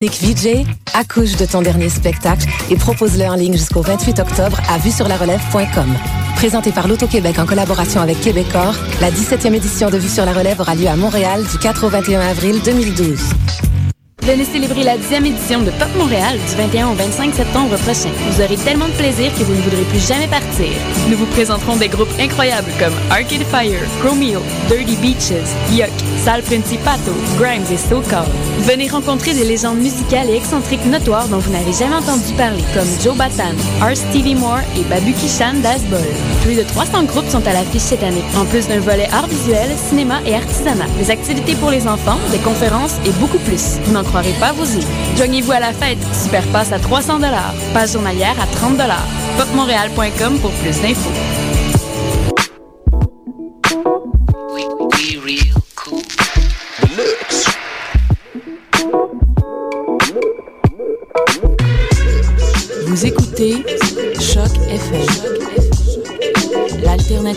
Nick VJ accouche de ton dernier spectacle et propose-le en ligne jusqu'au 28 octobre à vue sur. Présenté par l'Auto-Québec en collaboration avec Québecor, la 17e édition de Vue sur la relève aura lieu à Montréal du 4 au 21 avril 2012. Venez célébrer la 10e édition de Pop Montréal du 21 au 25 septembre prochain. Vous aurez tellement de plaisir que vous ne voudrez plus jamais partir. Nous vous présenterons des groupes incroyables comme Arcade Fire, Chromeo, Dirty Beaches, Yuck, Sal Principato, Grimes et So Called. Venez rencontrer des légendes musicales et excentriques notoires dont vous n'avez jamais entendu parler, comme Joe Batan, R. Stevie Moore et Babu Kishan Dasbol. Plus de 300 groupes sont à l'affiche cette année, en plus d'un volet art visuel, cinéma et artisanat, des activités pour les enfants, des conférences et beaucoup plus. Vous n'en croirez pas vos yeux. Joignez-vous à la fête. Super passe à 300 Passe journalière à 30 Popmontréal.com pour plus d'infos.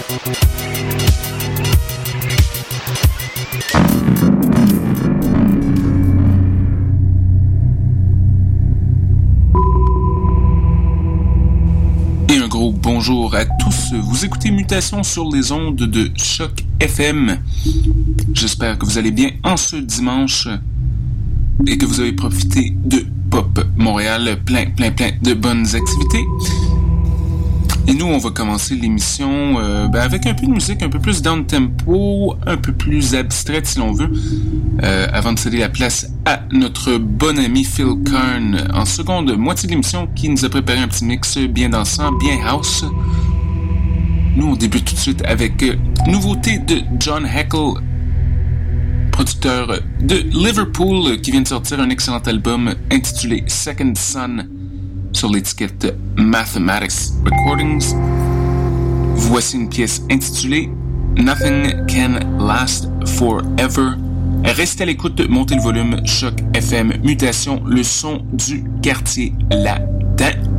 Et un gros bonjour à tous. Vous écoutez Mutation sur les ondes de Choc FM. J'espère que vous allez bien en ce dimanche et que vous avez profité de Pop Montréal, plein, plein, plein de bonnes activités. Et nous, on va commencer l'émission euh, ben, avec un peu de musique, un peu plus down tempo, un peu plus abstraite si l'on veut, euh, avant de céder la place à notre bon ami Phil Kern en seconde moitié de l'émission qui nous a préparé un petit mix bien dansant, bien house. Nous, on débute tout de suite avec euh, nouveauté de John Heckle, producteur de Liverpool, qui vient de sortir un excellent album intitulé Second Son sur l'étiquette Mathematics Recordings. Voici une pièce intitulée Nothing Can Last Forever. Restez à l'écoute, montez le volume, choc FM, mutation, le son du quartier latin.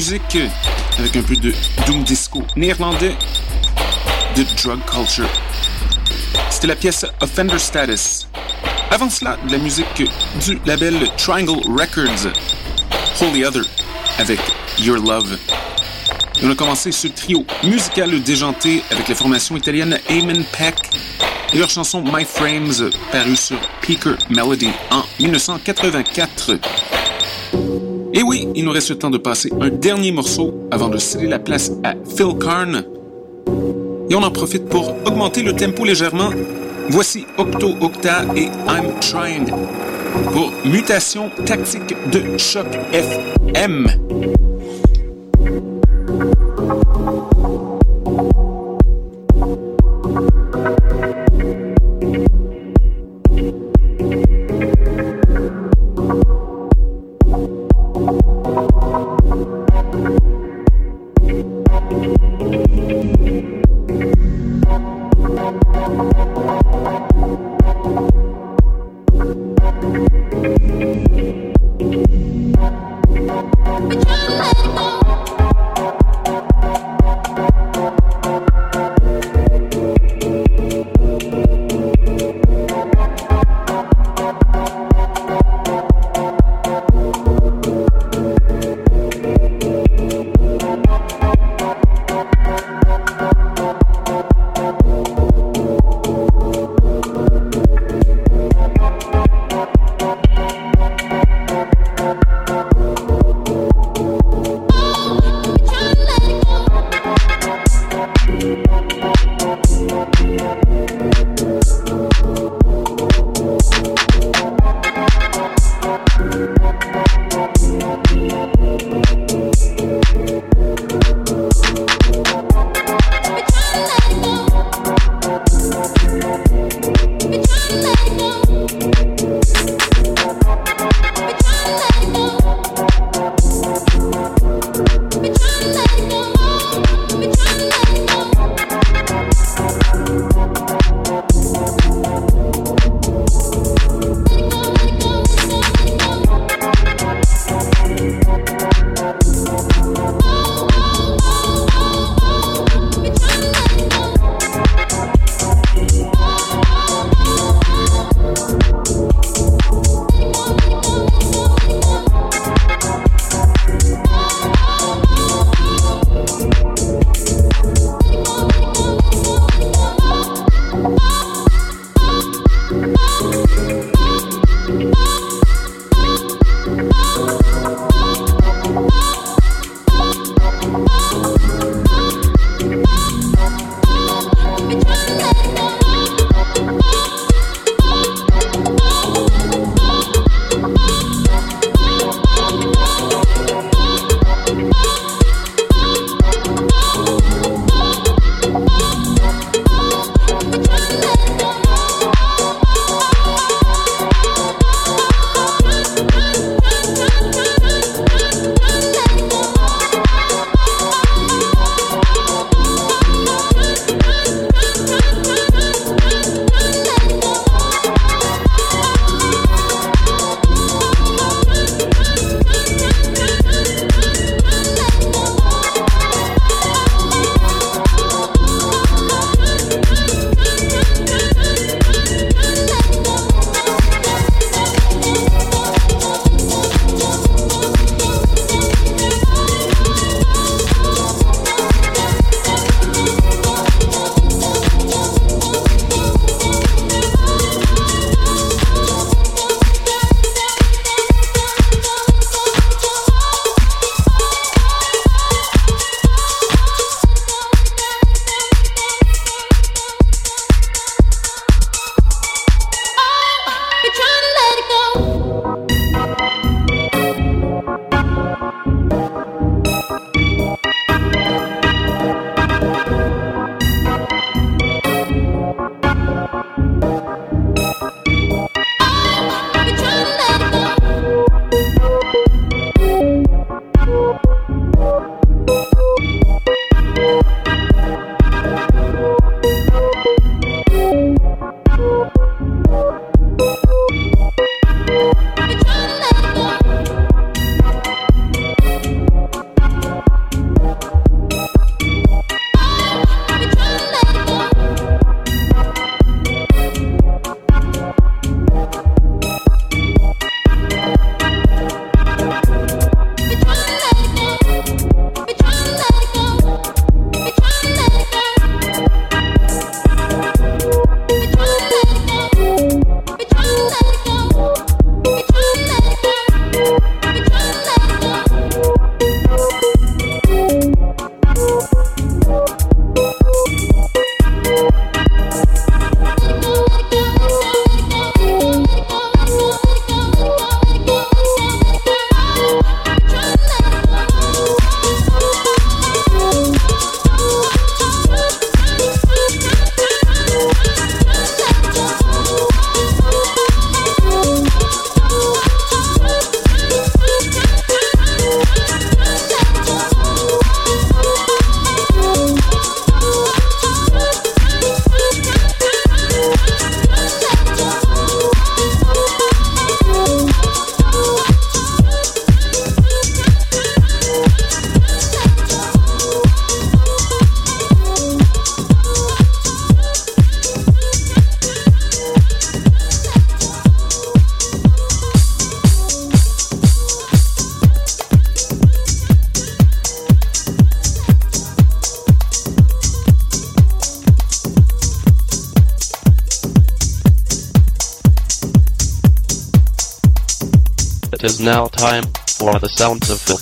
Musique, avec un peu de doom disco néerlandais, de drug culture. C'était la pièce Offender Status. Avant cela, de la musique du label Triangle Records, Holy Other, avec Your Love. On a commencé ce trio musical déjanté avec la formation italienne Amen Peck et leur chanson My Frames, parue sur Peaker Melody en 1984. Il nous reste le temps de passer un dernier morceau avant de céder la place à Phil Karn. Et on en profite pour augmenter le tempo légèrement. Voici Octo Octa et I'm Trying pour mutation tactique de choc FM. Sounds of Phil